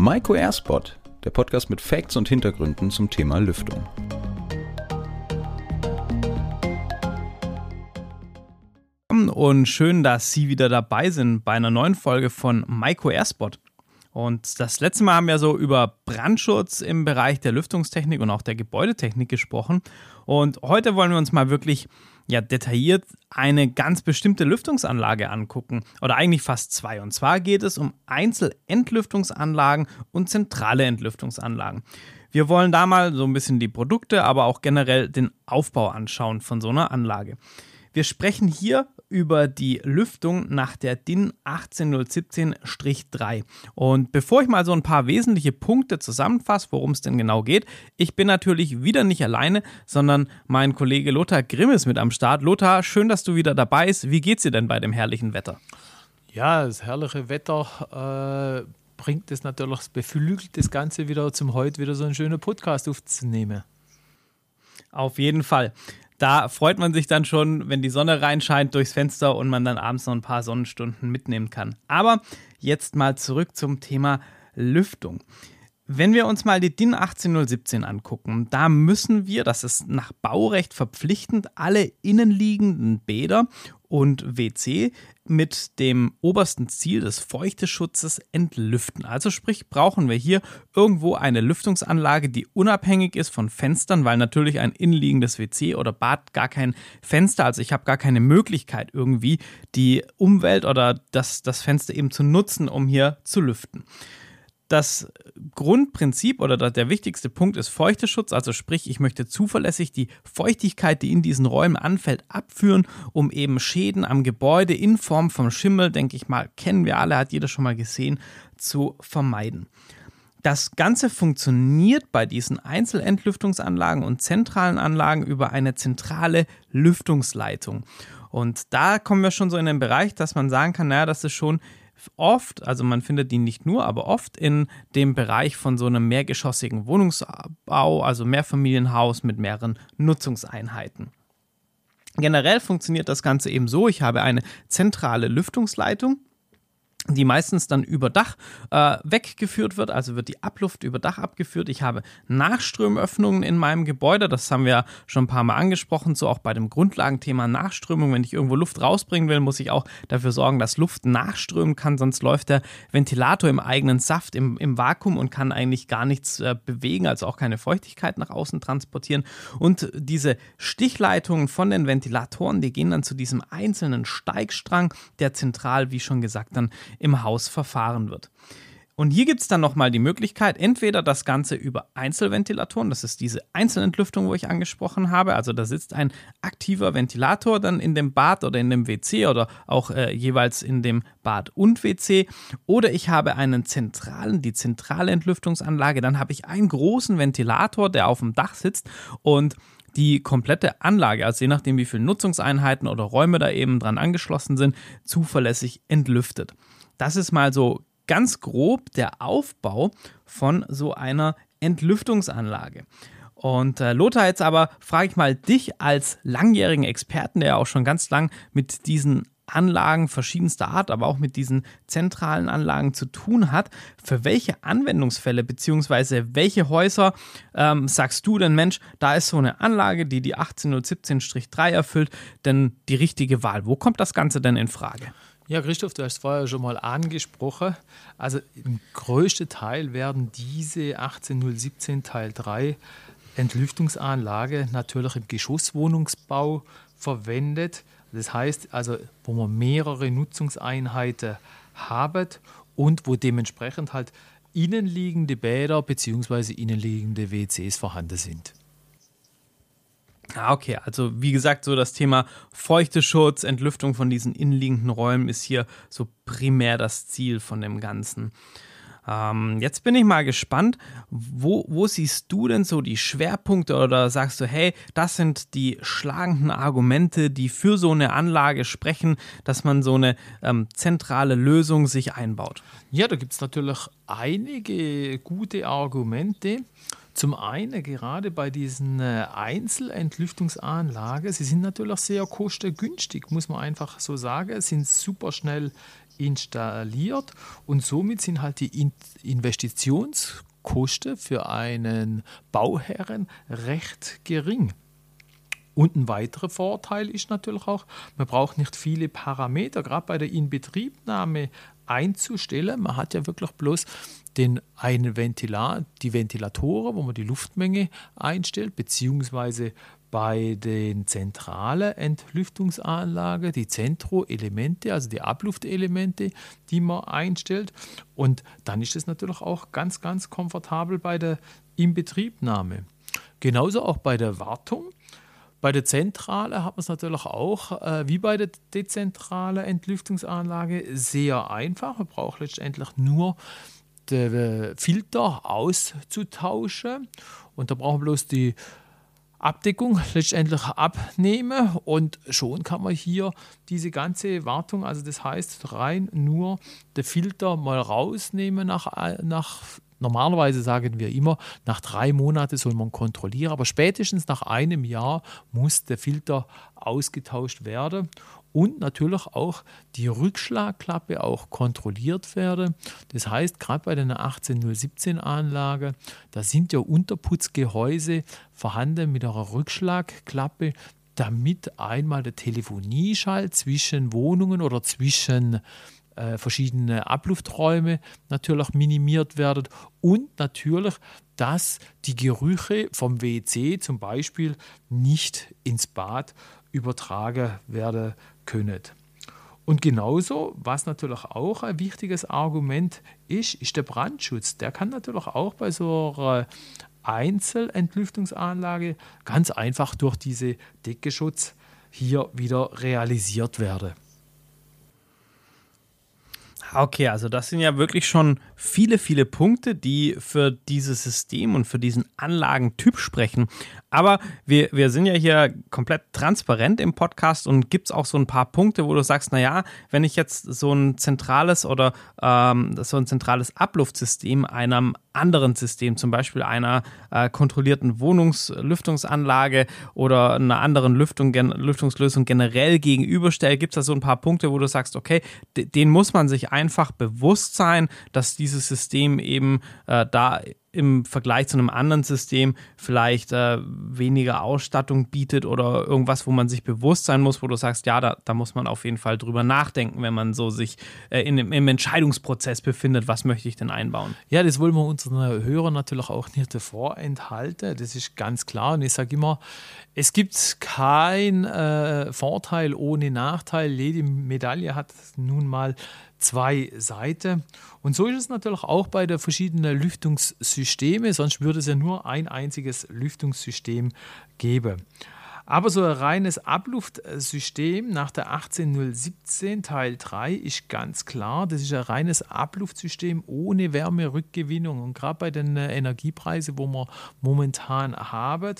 Maiko Airspot, der Podcast mit Facts und Hintergründen zum Thema Lüftung. Und schön, dass Sie wieder dabei sind bei einer neuen Folge von Maiko Airspot. Und das letzte Mal haben wir so über Brandschutz im Bereich der Lüftungstechnik und auch der Gebäudetechnik gesprochen. Und heute wollen wir uns mal wirklich ja, detailliert eine ganz bestimmte Lüftungsanlage angucken. Oder eigentlich fast zwei. Und zwar geht es um Einzelentlüftungsanlagen und zentrale Entlüftungsanlagen. Wir wollen da mal so ein bisschen die Produkte, aber auch generell den Aufbau anschauen von so einer Anlage. Wir sprechen hier über die Lüftung nach der DIN 18017-3. Und bevor ich mal so ein paar wesentliche Punkte zusammenfasse, worum es denn genau geht, ich bin natürlich wieder nicht alleine, sondern mein Kollege Lothar Grimm ist mit am Start. Lothar, schön, dass du wieder dabei bist. Wie geht's dir denn bei dem herrlichen Wetter? Ja, das herrliche Wetter äh, bringt es natürlich, beflügelt das Ganze wieder zum heute wieder so einen schönen Podcast aufzunehmen. Auf jeden Fall da freut man sich dann schon, wenn die Sonne reinscheint durchs Fenster und man dann abends noch ein paar Sonnenstunden mitnehmen kann. Aber jetzt mal zurück zum Thema Lüftung. Wenn wir uns mal die DIN 18017 angucken, da müssen wir, das ist nach Baurecht verpflichtend, alle innenliegenden Bäder und WC mit dem obersten Ziel des Feuchteschutzes entlüften. Also sprich, brauchen wir hier irgendwo eine Lüftungsanlage, die unabhängig ist von Fenstern, weil natürlich ein innenliegendes WC oder Bad gar kein Fenster, also ich habe gar keine Möglichkeit irgendwie die Umwelt oder das, das Fenster eben zu nutzen, um hier zu lüften das Grundprinzip oder der wichtigste Punkt ist Feuchteschutz, also sprich, ich möchte zuverlässig die Feuchtigkeit, die in diesen Räumen anfällt, abführen, um eben Schäden am Gebäude in Form vom Schimmel, denke ich mal, kennen wir alle, hat jeder schon mal gesehen, zu vermeiden. Das Ganze funktioniert bei diesen Einzelentlüftungsanlagen und zentralen Anlagen über eine zentrale Lüftungsleitung. Und da kommen wir schon so in den Bereich, dass man sagen kann, naja, das ist schon oft, also man findet die nicht nur, aber oft in dem Bereich von so einem mehrgeschossigen Wohnungsbau, also Mehrfamilienhaus mit mehreren Nutzungseinheiten. Generell funktioniert das Ganze eben so, ich habe eine zentrale Lüftungsleitung die meistens dann über Dach äh, weggeführt wird, also wird die Abluft über Dach abgeführt. Ich habe Nachströmöffnungen in meinem Gebäude, das haben wir schon ein paar Mal angesprochen, so auch bei dem Grundlagenthema Nachströmung. Wenn ich irgendwo Luft rausbringen will, muss ich auch dafür sorgen, dass Luft nachströmen kann, sonst läuft der Ventilator im eigenen Saft, im, im Vakuum und kann eigentlich gar nichts äh, bewegen, also auch keine Feuchtigkeit nach außen transportieren. Und diese Stichleitungen von den Ventilatoren, die gehen dann zu diesem einzelnen Steigstrang, der zentral, wie schon gesagt, dann im Haus verfahren wird. Und hier gibt es dann nochmal die Möglichkeit, entweder das Ganze über Einzelventilatoren, das ist diese Einzelentlüftung, wo ich angesprochen habe, also da sitzt ein aktiver Ventilator dann in dem Bad oder in dem WC oder auch äh, jeweils in dem Bad und WC, oder ich habe einen zentralen, die zentrale Entlüftungsanlage, dann habe ich einen großen Ventilator, der auf dem Dach sitzt und die komplette Anlage, also je nachdem, wie viele Nutzungseinheiten oder Räume da eben dran angeschlossen sind, zuverlässig entlüftet. Das ist mal so ganz grob der Aufbau von so einer Entlüftungsanlage. Und äh, Lothar, jetzt aber frage ich mal dich als langjährigen Experten, der ja auch schon ganz lang mit diesen Anlagen verschiedenster Art, aber auch mit diesen zentralen Anlagen zu tun hat. Für welche Anwendungsfälle bzw. welche Häuser ähm, sagst du denn, Mensch, da ist so eine Anlage, die die 18017-3 erfüllt, denn die richtige Wahl? Wo kommt das Ganze denn in Frage? Ja, Christoph, du hast vorher schon mal angesprochen. Also im größten Teil werden diese 18017 Teil 3 Entlüftungsanlage natürlich im Geschosswohnungsbau verwendet. Das heißt also, wo man mehrere Nutzungseinheiten haben und wo dementsprechend halt innenliegende Bäder bzw. innenliegende WCs vorhanden sind. Ah, okay, also wie gesagt, so das Thema Feuchteschutz, Entlüftung von diesen innenliegenden Räumen ist hier so primär das Ziel von dem Ganzen. Ähm, jetzt bin ich mal gespannt, wo, wo siehst du denn so die Schwerpunkte oder sagst du, hey, das sind die schlagenden Argumente, die für so eine Anlage sprechen, dass man so eine ähm, zentrale Lösung sich einbaut? Ja, da gibt es natürlich einige gute Argumente. Zum einen gerade bei diesen äh, Einzelentlüftungsanlagen, sie sind natürlich sehr kostengünstig, muss man einfach so sagen, sind super schnell installiert und somit sind halt die Investitionskosten für einen Bauherren recht gering. Und ein weiterer Vorteil ist natürlich auch, man braucht nicht viele Parameter, gerade bei der Inbetriebnahme einzustellen. Man hat ja wirklich bloß den einen Ventilat, die Ventilatoren, wo man die Luftmenge einstellt, beziehungsweise bei den zentralen Entlüftungsanlagen die Zentroelemente, also die Abluftelemente, die man einstellt. Und dann ist es natürlich auch ganz, ganz komfortabel bei der Inbetriebnahme. Genauso auch bei der Wartung. Bei der Zentrale hat man es natürlich auch, äh, wie bei der dezentralen Entlüftungsanlage, sehr einfach. Man braucht letztendlich nur den Filter auszutauschen. Und da brauchen wir bloß die Abdeckung letztendlich abnehmen. Und schon kann man hier diese ganze Wartung, also das heißt rein nur den Filter mal rausnehmen nach, nach Normalerweise sagen wir immer, nach drei Monaten soll man kontrollieren, aber spätestens nach einem Jahr muss der Filter ausgetauscht werden und natürlich auch die Rückschlagklappe auch kontrolliert werden. Das heißt, gerade bei der 18017 Anlage, da sind ja Unterputzgehäuse vorhanden mit einer Rückschlagklappe, damit einmal der Telefonieschall zwischen Wohnungen oder zwischen äh, verschiedene Ablufträume natürlich minimiert werden und natürlich, dass die Gerüche vom WC zum Beispiel nicht ins Bad übertragen werden können. Und genauso, was natürlich auch ein wichtiges Argument ist, ist der Brandschutz. Der kann natürlich auch bei so einer Einzelentlüftungsanlage ganz einfach durch diese Deckenschutz hier wieder realisiert werden. Okay, also das sind ja wirklich schon viele, viele Punkte, die für dieses System und für diesen Anlagentyp sprechen. Aber wir, wir sind ja hier komplett transparent im Podcast und gibt es auch so ein paar Punkte, wo du sagst, naja, wenn ich jetzt so ein zentrales oder ähm, so ein zentrales Abluftsystem einem anderen System, zum Beispiel einer äh, kontrollierten Wohnungslüftungsanlage oder einer anderen Lüftung, gen Lüftungslösung generell gegenüberstelle, gibt es da so ein paar Punkte, wo du sagst, okay, den muss man sich einfach bewusst sein, dass dieses System eben äh, da im Vergleich zu einem anderen System vielleicht äh, weniger Ausstattung bietet oder irgendwas, wo man sich bewusst sein muss, wo du sagst, ja, da, da muss man auf jeden Fall drüber nachdenken, wenn man so sich äh, in, im Entscheidungsprozess befindet, was möchte ich denn einbauen? Ja, das wollen wir unseren Hörern natürlich auch nicht vorenthalten, das ist ganz klar und ich sage immer, es gibt keinen äh, Vorteil ohne Nachteil, jede Medaille hat nun mal zwei Seiten. Und so ist es natürlich auch bei den verschiedenen Lüftungssystemen, sonst würde es ja nur ein einziges Lüftungssystem geben. Aber so ein reines Abluftsystem nach der 18017 Teil 3 ist ganz klar, das ist ein reines Abluftsystem ohne Wärmerückgewinnung. Und gerade bei den Energiepreisen, wo wir momentan haben,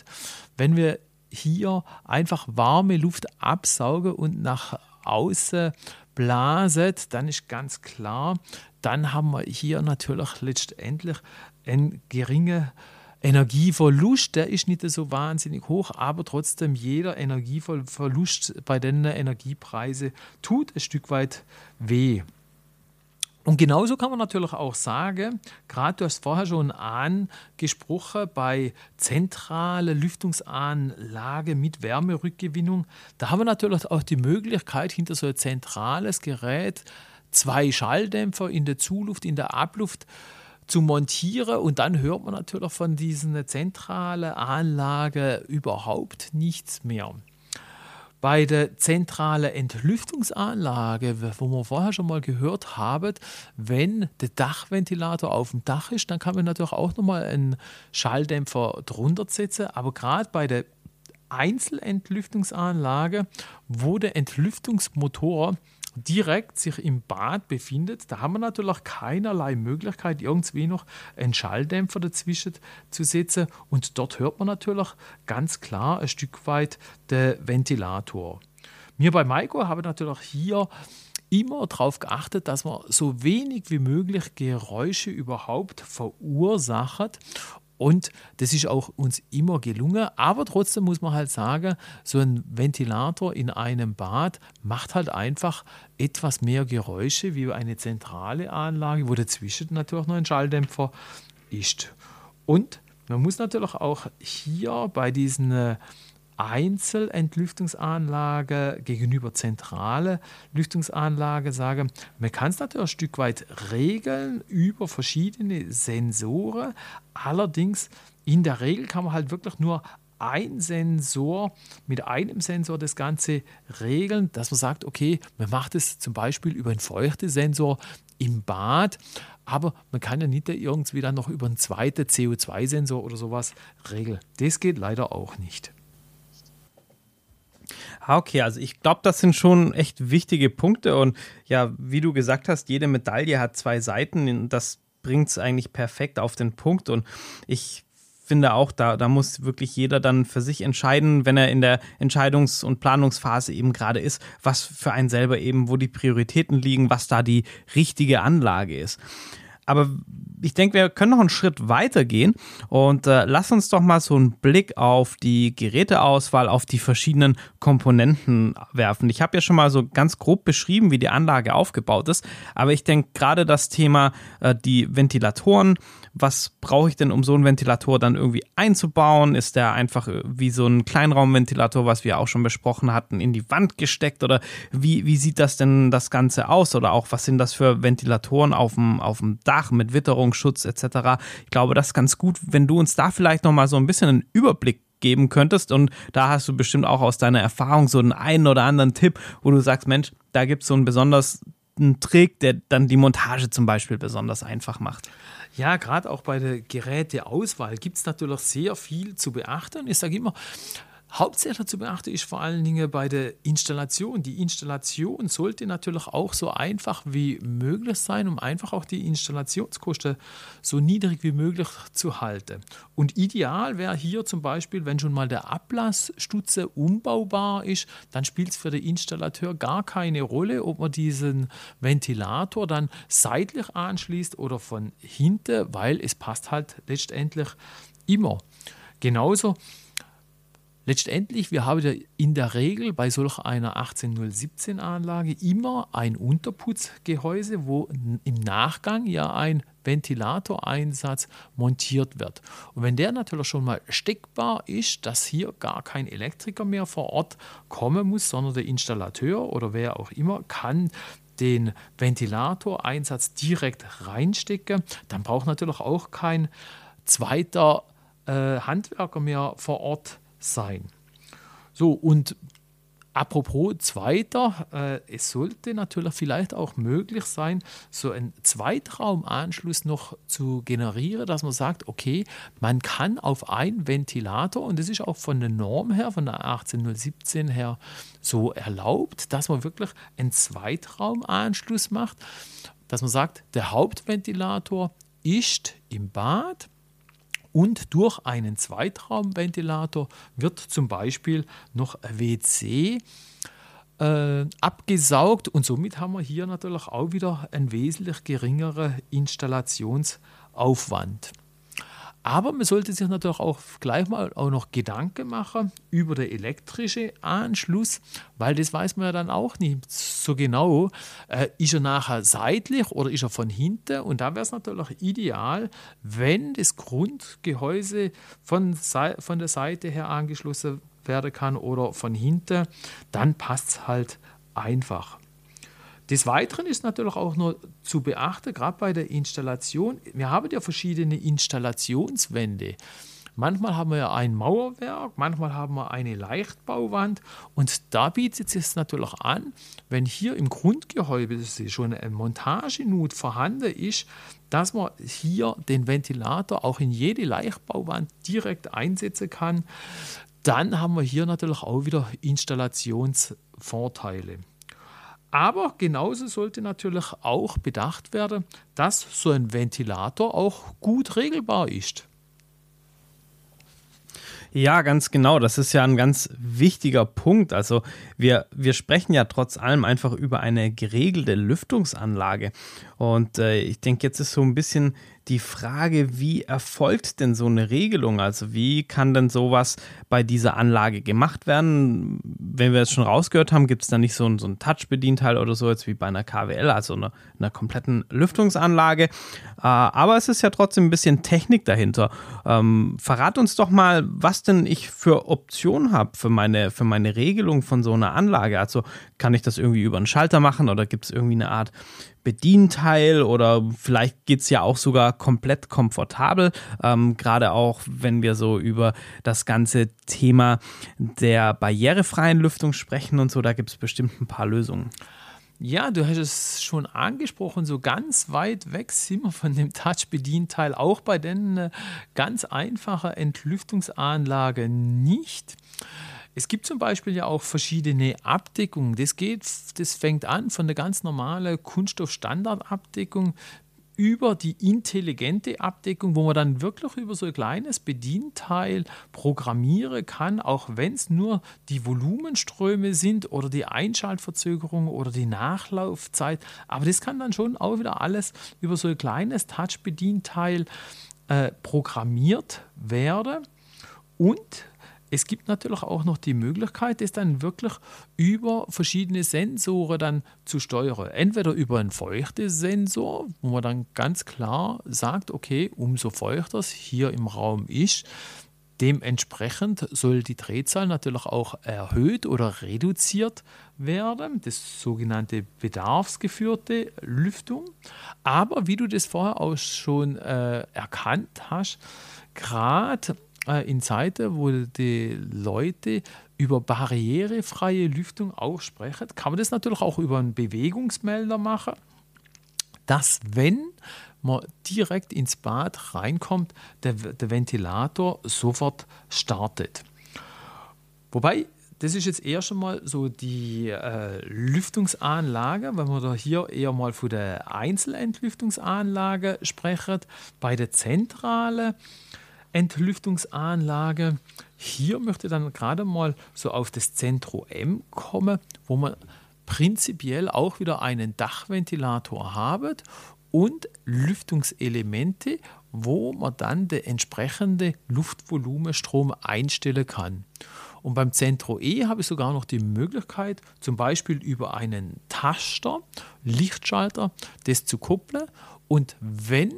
wenn wir hier einfach warme Luft absaugen und nach außen blaset, dann ist ganz klar, dann haben wir hier natürlich letztendlich einen geringen Energieverlust, der ist nicht so wahnsinnig hoch, aber trotzdem jeder Energieverlust bei den Energiepreisen tut ein Stück weit weh. Und genauso kann man natürlich auch sagen, gerade du hast vorher schon angesprochen, bei zentraler Lüftungsanlage mit Wärmerückgewinnung, da haben wir natürlich auch die Möglichkeit, hinter so ein zentrales Gerät zwei Schalldämpfer in der Zuluft, in der Abluft zu montieren und dann hört man natürlich von diesen zentralen Anlage überhaupt nichts mehr. Bei der zentralen Entlüftungsanlage, wo wir vorher schon mal gehört haben, wenn der Dachventilator auf dem Dach ist, dann kann man natürlich auch nochmal einen Schalldämpfer drunter setzen. Aber gerade bei der Einzelentlüftungsanlage, wo der Entlüftungsmotor direkt sich im Bad befindet, da haben wir natürlich keinerlei Möglichkeit, irgendwie noch einen Schalldämpfer dazwischen zu setzen. Und dort hört man natürlich ganz klar ein Stück weit den Ventilator. Wir bei Maiko haben natürlich hier immer darauf geachtet, dass man so wenig wie möglich Geräusche überhaupt verursacht Und das ist auch uns immer gelungen. Aber trotzdem muss man halt sagen, so ein Ventilator in einem Bad macht halt einfach etwas mehr Geräusche wie eine zentrale Anlage, wo dazwischen natürlich noch ein Schalldämpfer ist. Und man muss natürlich auch hier bei diesen äh, Einzelentlüftungsanlage gegenüber zentrale Lüftungsanlage sagen, man kann es natürlich ein Stück weit regeln über verschiedene Sensoren. Allerdings in der Regel kann man halt wirklich nur ein Sensor, mit einem Sensor das Ganze regeln, dass man sagt, okay, man macht es zum Beispiel über einen Feuchtesensor im Bad, aber man kann ja nicht irgendwie dann noch über einen zweiten CO2-Sensor oder sowas regeln. Das geht leider auch nicht. Ah, okay, also ich glaube, das sind schon echt wichtige Punkte und ja, wie du gesagt hast, jede Medaille hat zwei Seiten. Das bringt es eigentlich perfekt auf den Punkt und ich finde auch, da, da muss wirklich jeder dann für sich entscheiden, wenn er in der Entscheidungs- und Planungsphase eben gerade ist, was für einen selber eben, wo die Prioritäten liegen, was da die richtige Anlage ist. Aber ich denke, wir können noch einen Schritt weiter gehen und äh, lass uns doch mal so einen Blick auf die Geräteauswahl, auf die verschiedenen Komponenten werfen. Ich habe ja schon mal so ganz grob beschrieben, wie die Anlage aufgebaut ist, aber ich denke gerade das Thema äh, die Ventilatoren, was brauche ich denn, um so einen Ventilator dann irgendwie einzubauen? Ist der einfach äh, wie so ein Kleinraumventilator, was wir auch schon besprochen hatten, in die Wand gesteckt oder wie, wie sieht das denn das Ganze aus? Oder auch, was sind das für Ventilatoren auf dem, auf dem Dach mit Witterungsschutz etc.? Ich glaube, das ist ganz gut, wenn du uns da vielleicht nochmal so ein bisschen einen Überblick geben könntest. Und da hast du bestimmt auch aus deiner Erfahrung so einen einen oder anderen Tipp, wo du sagst, Mensch, da gibt es so einen besonders einen Trick, der dann die Montage zum Beispiel besonders einfach macht. Ja, gerade auch bei der Geräteauswahl gibt es natürlich sehr viel zu beachten. Ich sage immer, Hauptsächlich zu beachten ist vor allen Dingen bei der Installation. Die Installation sollte natürlich auch so einfach wie möglich sein, um einfach auch die Installationskosten so niedrig wie möglich zu halten. Und ideal wäre hier zum Beispiel, wenn schon mal der Ablassstutze umbaubar ist, dann spielt es für den Installateur gar keine Rolle, ob man diesen Ventilator dann seitlich anschließt oder von hinten, weil es passt halt letztendlich immer. Genauso Letztendlich, wir haben ja in der Regel bei solch einer 18017 Anlage immer ein Unterputzgehäuse, wo im Nachgang ja ein Ventilatoreinsatz montiert wird. Und wenn der natürlich schon mal steckbar ist, dass hier gar kein Elektriker mehr vor Ort kommen muss, sondern der Installateur oder wer auch immer kann den Ventilatoreinsatz direkt reinstecken, dann braucht natürlich auch kein zweiter äh, Handwerker mehr vor Ort sein. So, und apropos zweiter, äh, es sollte natürlich vielleicht auch möglich sein, so einen Zweitraumanschluss noch zu generieren, dass man sagt, okay, man kann auf einen Ventilator, und das ist auch von der Norm her, von der 18017 her so erlaubt, dass man wirklich einen Zweitraumanschluss macht, dass man sagt, der Hauptventilator ist im Bad, und durch einen Zweitraumventilator wird zum Beispiel noch WC äh, abgesaugt und somit haben wir hier natürlich auch wieder einen wesentlich geringeren Installationsaufwand. Aber man sollte sich natürlich auch gleich mal auch noch Gedanken machen über den elektrischen Anschluss, weil das weiß man ja dann auch nicht so genau. Äh, ist er nachher seitlich oder ist er von hinten? Und da wäre es natürlich ideal, wenn das Grundgehäuse von, von der Seite her angeschlossen werden kann oder von hinten, dann passt es halt einfach. Des Weiteren ist natürlich auch noch zu beachten, gerade bei der Installation, wir haben ja verschiedene Installationswände. Manchmal haben wir ja ein Mauerwerk, manchmal haben wir eine Leichtbauwand und da bietet es natürlich an, wenn hier im Grundgehäuse schon ein Montagenut vorhanden ist, dass man hier den Ventilator auch in jede Leichtbauwand direkt einsetzen kann. Dann haben wir hier natürlich auch wieder Installationsvorteile. Aber genauso sollte natürlich auch bedacht werden, dass so ein Ventilator auch gut regelbar ist. Ja, ganz genau. Das ist ja ein ganz wichtiger Punkt. Also wir, wir sprechen ja trotz allem einfach über eine geregelte Lüftungsanlage. Und äh, ich denke, jetzt ist so ein bisschen die Frage, wie erfolgt denn so eine Regelung? Also wie kann denn sowas bei dieser Anlage gemacht werden? Wenn wir es schon rausgehört haben, gibt es da nicht so ein, so ein Touch-Bedienteil oder so, jetzt wie bei einer KWL, also einer, einer kompletten Lüftungsanlage. Äh, aber es ist ja trotzdem ein bisschen Technik dahinter. Ähm, verrat uns doch mal, was denn ich für Optionen habe für meine, für meine Regelung von so einer Anlage. Also kann ich das irgendwie über einen Schalter machen oder gibt es irgendwie eine Art Bedienteil oder vielleicht geht es ja auch sogar komplett komfortabel. Ähm, Gerade auch, wenn wir so über das ganze Thema der barrierefreien Lüftung sprechen und so, da gibt es bestimmt ein paar Lösungen. Ja, du hast es schon angesprochen, so ganz weit weg sind wir von dem Touch-Bedienteil, auch bei den äh, ganz einfachen Entlüftungsanlage nicht. Es gibt zum Beispiel ja auch verschiedene Abdeckungen. Das geht, das fängt an von der ganz normalen Kunststoff-Standardabdeckung über die intelligente Abdeckung, wo man dann wirklich über so ein kleines Bedienteil programmieren kann, auch wenn es nur die Volumenströme sind oder die Einschaltverzögerung oder die Nachlaufzeit. Aber das kann dann schon auch wieder alles über so ein kleines Touch-Bedienteil äh, programmiert werden. Und es gibt natürlich auch noch die Möglichkeit, das dann wirklich über verschiedene Sensoren dann zu steuern. Entweder über einen Feuchtesensor, wo man dann ganz klar sagt, okay, umso feuchter es hier im Raum ist, Dementsprechend soll die Drehzahl natürlich auch erhöht oder reduziert werden, das sogenannte bedarfsgeführte Lüftung. Aber wie du das vorher auch schon äh, erkannt hast, gerade in Zeiten, wo die Leute über barrierefreie Lüftung auch sprechen, kann man das natürlich auch über einen Bewegungsmelder machen, dass wenn man direkt ins Bad reinkommt, der, der Ventilator sofort startet. Wobei das ist jetzt eher schon mal so die äh, Lüftungsanlage, wenn wir da hier eher mal von der Einzelentlüftungsanlage sprechen. Bei der Zentrale Entlüftungsanlage. Hier möchte ich dann gerade mal so auf das Zentro M kommen, wo man prinzipiell auch wieder einen Dachventilator haben und Lüftungselemente, wo man dann den entsprechenden Luftvolumenstrom einstellen kann. Und beim Zentro E habe ich sogar noch die Möglichkeit, zum Beispiel über einen Taster, Lichtschalter, das zu koppeln. Und wenn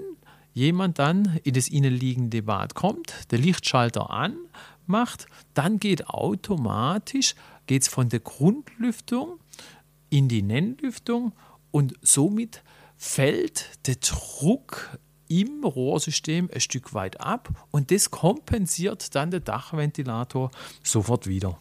jemand dann in das innenliegende Bad kommt, der Lichtschalter anmacht, dann geht automatisch geht's von der Grundlüftung in die Nennlüftung und somit fällt der Druck im Rohrsystem ein Stück weit ab und das kompensiert dann der Dachventilator sofort wieder.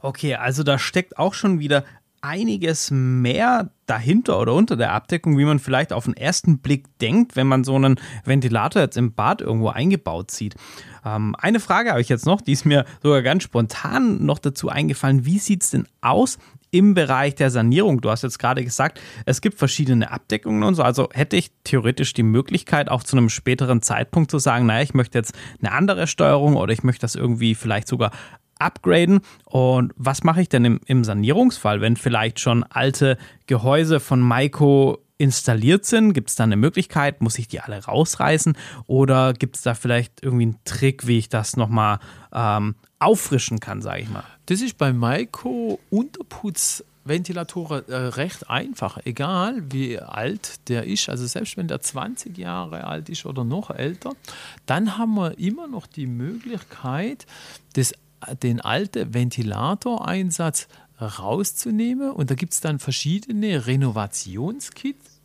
Okay, also da steckt auch schon wieder einiges mehr dahinter oder unter der Abdeckung, wie man vielleicht auf den ersten Blick denkt, wenn man so einen Ventilator jetzt im Bad irgendwo eingebaut sieht. Ähm, eine Frage habe ich jetzt noch, die ist mir sogar ganz spontan noch dazu eingefallen. Wie sieht es denn aus im Bereich der Sanierung? Du hast jetzt gerade gesagt, es gibt verschiedene Abdeckungen und so. Also hätte ich theoretisch die Möglichkeit, auch zu einem späteren Zeitpunkt zu sagen, naja, ich möchte jetzt eine andere Steuerung oder ich möchte das irgendwie vielleicht sogar upgraden. Und was mache ich denn im, im Sanierungsfall, wenn vielleicht schon alte Gehäuse von Maiko installiert sind? Gibt es da eine Möglichkeit? Muss ich die alle rausreißen? Oder gibt es da vielleicht irgendwie einen Trick, wie ich das nochmal ähm, auffrischen kann, sage ich mal? Das ist bei Maiko Unterputz Ventilatoren äh, recht einfach, egal wie alt der ist, also selbst wenn der 20 Jahre alt ist oder noch älter, dann haben wir immer noch die Möglichkeit, das den alten Ventilatoreinsatz rauszunehmen und da gibt es dann verschiedene Renovationskits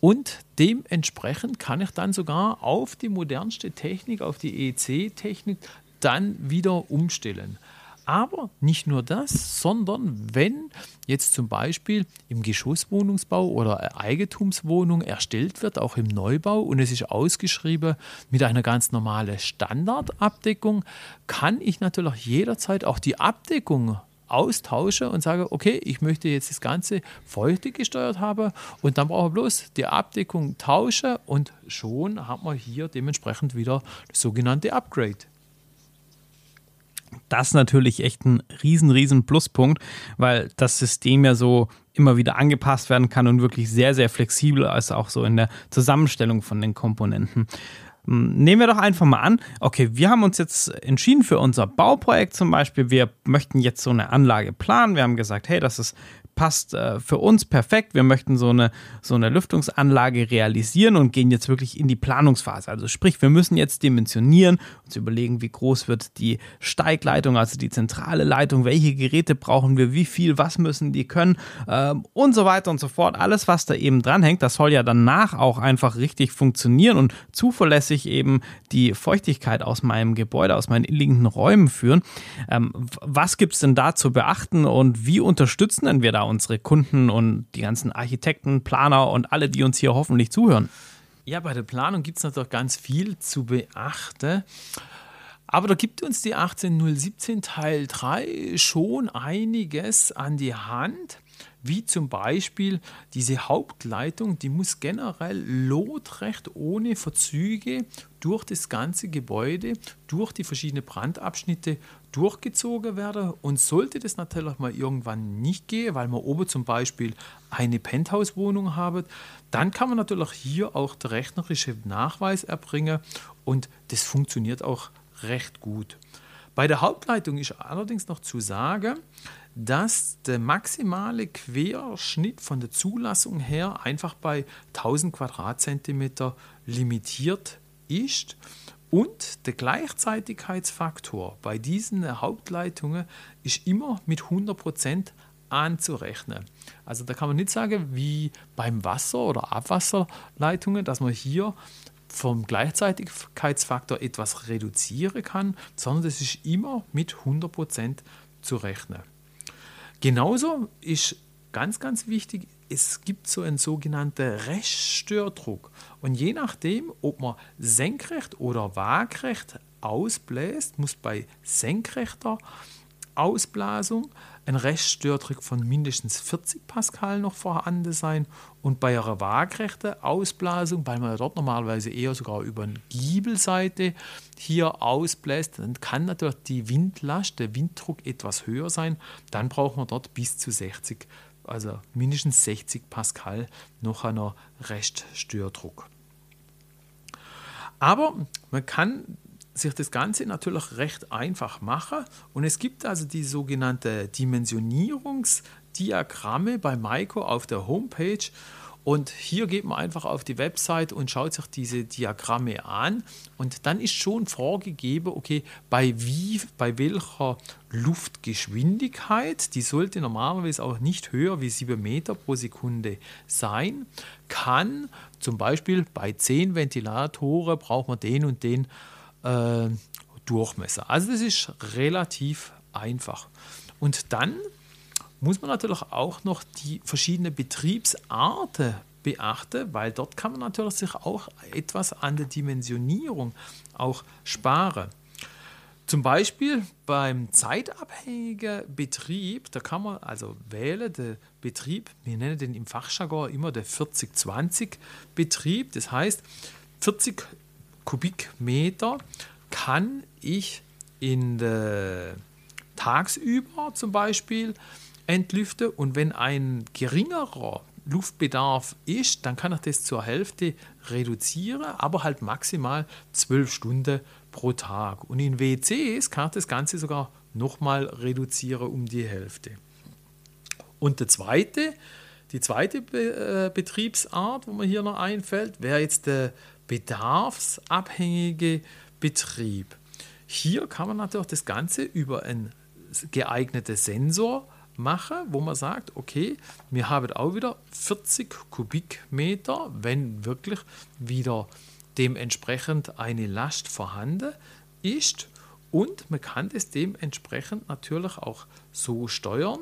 und dementsprechend kann ich dann sogar auf die modernste Technik, auf die EC-Technik dann wieder umstellen. Aber nicht nur das, sondern wenn jetzt zum Beispiel im Geschosswohnungsbau oder Eigentumswohnung erstellt wird, auch im Neubau und es ist ausgeschrieben mit einer ganz normalen Standardabdeckung, kann ich natürlich jederzeit auch die Abdeckung austauschen und sage, okay, ich möchte jetzt das Ganze feuchtig gesteuert haben und dann brauche ich bloß die Abdeckung tauschen und schon haben wir hier dementsprechend wieder das sogenannte Upgrade. Das ist natürlich echt ein riesen, riesen Pluspunkt, weil das System ja so immer wieder angepasst werden kann und wirklich sehr, sehr flexibel ist, auch so in der Zusammenstellung von den Komponenten. Hm, nehmen wir doch einfach mal an, okay, wir haben uns jetzt entschieden für unser Bauprojekt zum Beispiel. Wir möchten jetzt so eine Anlage planen. Wir haben gesagt, hey, das ist passt äh, für uns perfekt. Wir möchten so eine, so eine Lüftungsanlage realisieren und gehen jetzt wirklich in die Planungsphase. Also sprich, wir müssen jetzt dimensionieren, uns überlegen, wie groß wird die Steigleitung, also die zentrale Leitung, welche Geräte brauchen wir, wie viel, was müssen die können ähm, und so weiter und so fort. Alles, was da eben dranhängt, das soll ja danach auch einfach richtig funktionieren und zuverlässig eben die Feuchtigkeit aus meinem Gebäude, aus meinen liegenden Räumen führen. Ähm, was gibt es denn da zu beachten und wie unterstützen denn wir da unsere Kunden und die ganzen Architekten, Planer und alle, die uns hier hoffentlich zuhören? Ja, bei der Planung gibt es natürlich ganz viel zu beachten. Aber da gibt uns die 18017 Teil 3 schon einiges an die Hand wie zum Beispiel diese Hauptleitung, die muss generell lotrecht ohne Verzüge durch das ganze Gebäude, durch die verschiedenen Brandabschnitte durchgezogen werden. Und sollte das natürlich mal irgendwann nicht gehen, weil man oben zum Beispiel eine Penthouse-Wohnung haben, dann kann man natürlich hier auch der rechnerische Nachweis erbringen und das funktioniert auch recht gut. Bei der Hauptleitung ist allerdings noch zu sagen, dass der maximale Querschnitt von der Zulassung her einfach bei 1000 Quadratzentimeter limitiert ist und der Gleichzeitigkeitsfaktor bei diesen Hauptleitungen ist immer mit 100% anzurechnen. Also da kann man nicht sagen, wie beim Wasser- oder Abwasserleitungen, dass man hier vom Gleichzeitigkeitsfaktor etwas reduzieren kann, sondern das ist immer mit 100% zu rechnen. Genauso ist ganz, ganz wichtig, es gibt so einen sogenannten Reststördruck. Und je nachdem, ob man senkrecht oder waagrecht ausbläst, muss bei senkrechter Ausblasung ein Reststördruck von mindestens 40 Pascal noch vorhanden sein und bei einer waagrechten Ausblasung, weil man dort normalerweise eher sogar über eine Giebelseite hier ausbläst, dann kann natürlich die Windlast, der Winddruck etwas höher sein. Dann braucht man dort bis zu 60, also mindestens 60 Pascal noch einer Reststördruck. Aber man kann sich das Ganze natürlich recht einfach machen. Und es gibt also die sogenannte Dimensionierungsdiagramme bei Maiko auf der Homepage. Und hier geht man einfach auf die Website und schaut sich diese Diagramme an. Und dann ist schon vorgegeben, okay, bei, wie, bei welcher Luftgeschwindigkeit, die sollte normalerweise auch nicht höher wie 7 Meter pro Sekunde sein, kann zum Beispiel bei 10 Ventilatoren braucht man den und den äh, Durchmesser. Also das ist relativ einfach. Und dann muss man natürlich auch noch die verschiedenen Betriebsarten beachten, weil dort kann man natürlich sich auch etwas an der Dimensionierung auch sparen. Zum Beispiel beim zeitabhängigen Betrieb, da kann man also wählen, der Betrieb, wir nennen den im Fachjargon immer der 40-20 Betrieb, das heißt 40 Kubikmeter kann ich in der tagsüber zum Beispiel entlüften und wenn ein geringerer Luftbedarf ist, dann kann ich das zur Hälfte reduzieren, aber halt maximal 12 Stunden pro Tag. Und in WCs kann ich das Ganze sogar nochmal reduzieren um die Hälfte. Und der zweite, die zweite äh, Betriebsart, wo mir hier noch einfällt, wäre jetzt der bedarfsabhängige Betrieb. Hier kann man natürlich das Ganze über einen geeigneten Sensor machen, wo man sagt, okay, wir haben auch wieder 40 Kubikmeter, wenn wirklich wieder dementsprechend eine Last vorhanden ist. Und man kann es dementsprechend natürlich auch so steuern,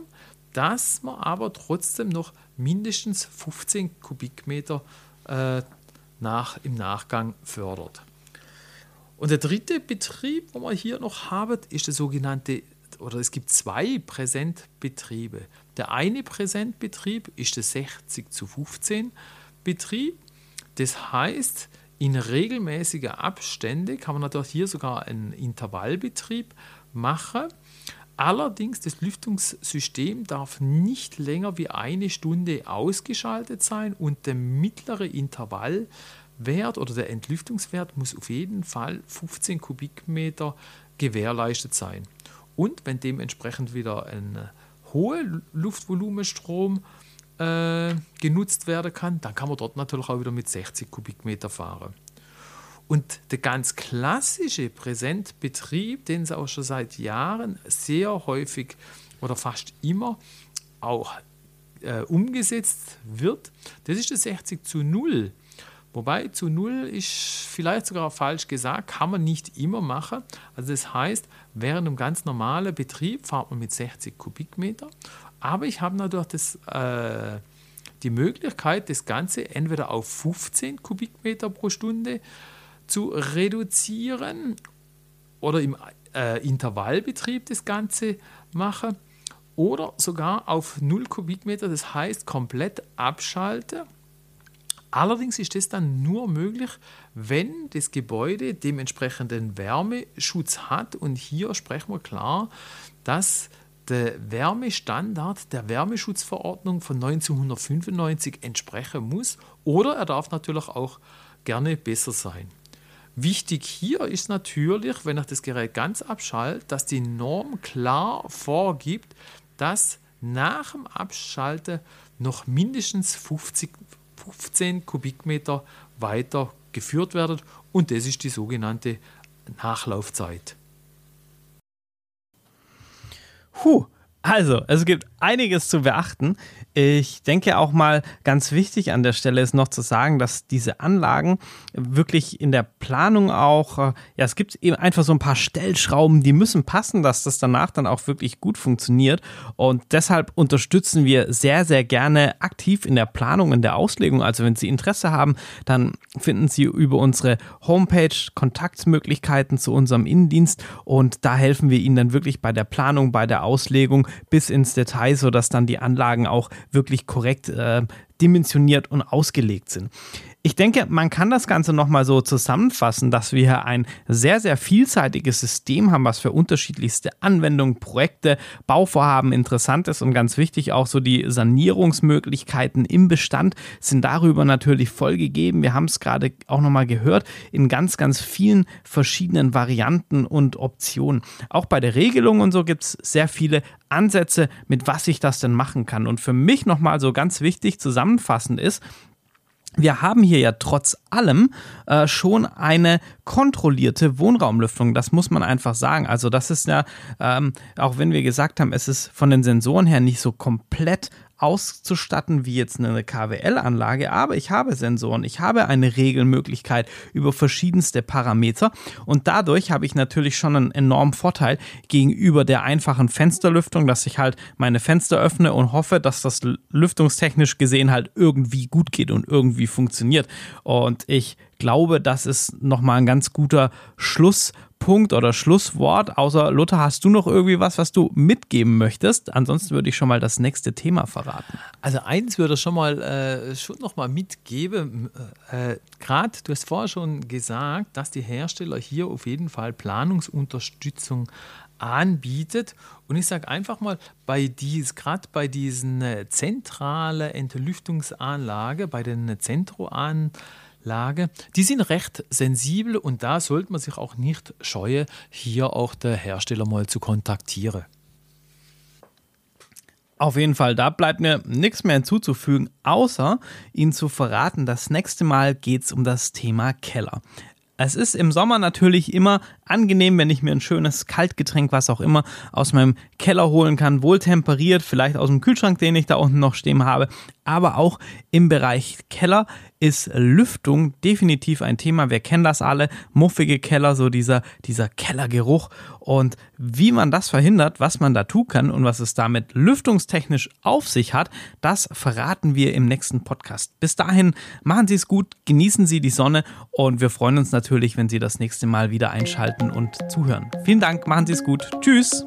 dass man aber trotzdem noch mindestens 15 Kubikmeter äh, nach, im Nachgang fördert. Und der dritte Betrieb, wo wir hier noch haben, ist der sogenannte, oder es gibt zwei Präsentbetriebe. Der eine Präsentbetrieb ist der 60 zu 15 Betrieb. Das heißt, in regelmäßiger Abstände kann man natürlich hier sogar einen Intervallbetrieb machen. Allerdings, das Lüftungssystem darf nicht länger wie eine Stunde ausgeschaltet sein und der mittlere Intervallwert oder der Entlüftungswert muss auf jeden Fall 15 Kubikmeter gewährleistet sein. Und wenn dementsprechend wieder ein hoher Luftvolumenstrom äh, genutzt werden kann, dann kann man dort natürlich auch wieder mit 60 Kubikmeter fahren. Und der ganz klassische Präsentbetrieb, den es auch schon seit Jahren sehr häufig oder fast immer auch äh, umgesetzt wird, das ist das 60 zu 0. Wobei zu 0 ist vielleicht sogar falsch gesagt, kann man nicht immer machen. Also das heißt, während einem ganz normalen Betrieb fahrt man mit 60 Kubikmeter, aber ich habe natürlich das, äh, die Möglichkeit, das Ganze entweder auf 15 Kubikmeter pro Stunde zu reduzieren oder im äh, Intervallbetrieb das Ganze mache oder sogar auf 0 Kubikmeter, das heißt komplett abschalte. Allerdings ist das dann nur möglich, wenn das Gebäude dementsprechenden Wärmeschutz hat. Und hier sprechen wir klar, dass der Wärmestandard der Wärmeschutzverordnung von 1995 entsprechen muss. Oder er darf natürlich auch gerne besser sein. Wichtig hier ist natürlich, wenn ich das Gerät ganz abschalte, dass die Norm klar vorgibt, dass nach dem Abschalten noch mindestens 50, 15 Kubikmeter weiter geführt werden und das ist die sogenannte Nachlaufzeit. Puh, also, es gibt einiges zu beachten. Ich denke auch mal ganz wichtig an der Stelle ist noch zu sagen, dass diese Anlagen wirklich in der Planung auch, äh, ja, es gibt eben einfach so ein paar Stellschrauben, die müssen passen, dass das danach dann auch wirklich gut funktioniert. Und deshalb unterstützen wir sehr, sehr gerne aktiv in der Planung, in der Auslegung. Also wenn Sie Interesse haben, dann finden Sie über unsere Homepage Kontaktmöglichkeiten zu unserem Innendienst und da helfen wir Ihnen dann wirklich bei der Planung, bei der Auslegung bis ins Detail, sodass dann die Anlagen auch wirklich korrekt äh, dimensioniert und ausgelegt sind. Ich denke, man kann das Ganze nochmal so zusammenfassen, dass wir hier ein sehr, sehr vielseitiges System haben, was für unterschiedlichste Anwendungen, Projekte, Bauvorhaben interessant ist und ganz wichtig auch so die Sanierungsmöglichkeiten im Bestand sind darüber natürlich voll gegeben. Wir haben es gerade auch nochmal gehört in ganz, ganz vielen verschiedenen Varianten und Optionen. Auch bei der Regelung und so gibt es sehr viele Ansätze, mit was ich das denn machen kann. Und für mich nochmal so ganz wichtig zusammenfassend ist, wir haben hier ja trotz allem äh, schon eine kontrollierte Wohnraumlüftung. Das muss man einfach sagen. Also das ist ja, ähm, auch wenn wir gesagt haben, es ist von den Sensoren her nicht so komplett auszustatten wie jetzt eine KWL-Anlage, aber ich habe Sensoren, ich habe eine Regelmöglichkeit über verschiedenste Parameter und dadurch habe ich natürlich schon einen enormen Vorteil gegenüber der einfachen Fensterlüftung, dass ich halt meine Fenster öffne und hoffe, dass das lüftungstechnisch gesehen halt irgendwie gut geht und irgendwie funktioniert. Und ich glaube, das ist nochmal ein ganz guter Schlusspunkt oder Schlusswort. Außer Luther, hast du noch irgendwie was, was du mitgeben möchtest? Ansonsten würde ich schon mal das nächste Thema verraten. Also eins würde ich schon mal äh, schon noch mal mitgeben. Äh, Gerade, du hast vorher schon gesagt, dass die Hersteller hier auf jeden Fall Planungsunterstützung anbietet. Und ich sage einfach mal, bei dies, gerade bei diesen äh, zentralen Entlüftungsanlage, bei den Zentroanlagen, Lage, die sind recht sensibel und da sollte man sich auch nicht scheuen, hier auch der Hersteller mal zu kontaktieren. Auf jeden Fall, da bleibt mir nichts mehr hinzuzufügen, außer Ihnen zu verraten, das nächste Mal geht es um das Thema Keller. Es ist im Sommer natürlich immer angenehm, wenn ich mir ein schönes Kaltgetränk, was auch immer, aus meinem Keller holen kann, wohltemperiert, vielleicht aus dem Kühlschrank, den ich da unten noch stehen habe. Aber auch im Bereich Keller ist Lüftung definitiv ein Thema. Wir kennen das alle. Muffige Keller, so dieser, dieser Kellergeruch. Und wie man das verhindert, was man da tun kann und was es damit lüftungstechnisch auf sich hat, das verraten wir im nächsten Podcast. Bis dahin, machen Sie es gut, genießen Sie die Sonne und wir freuen uns natürlich, wenn Sie das nächste Mal wieder einschalten und zuhören. Vielen Dank, machen Sie es gut. Tschüss.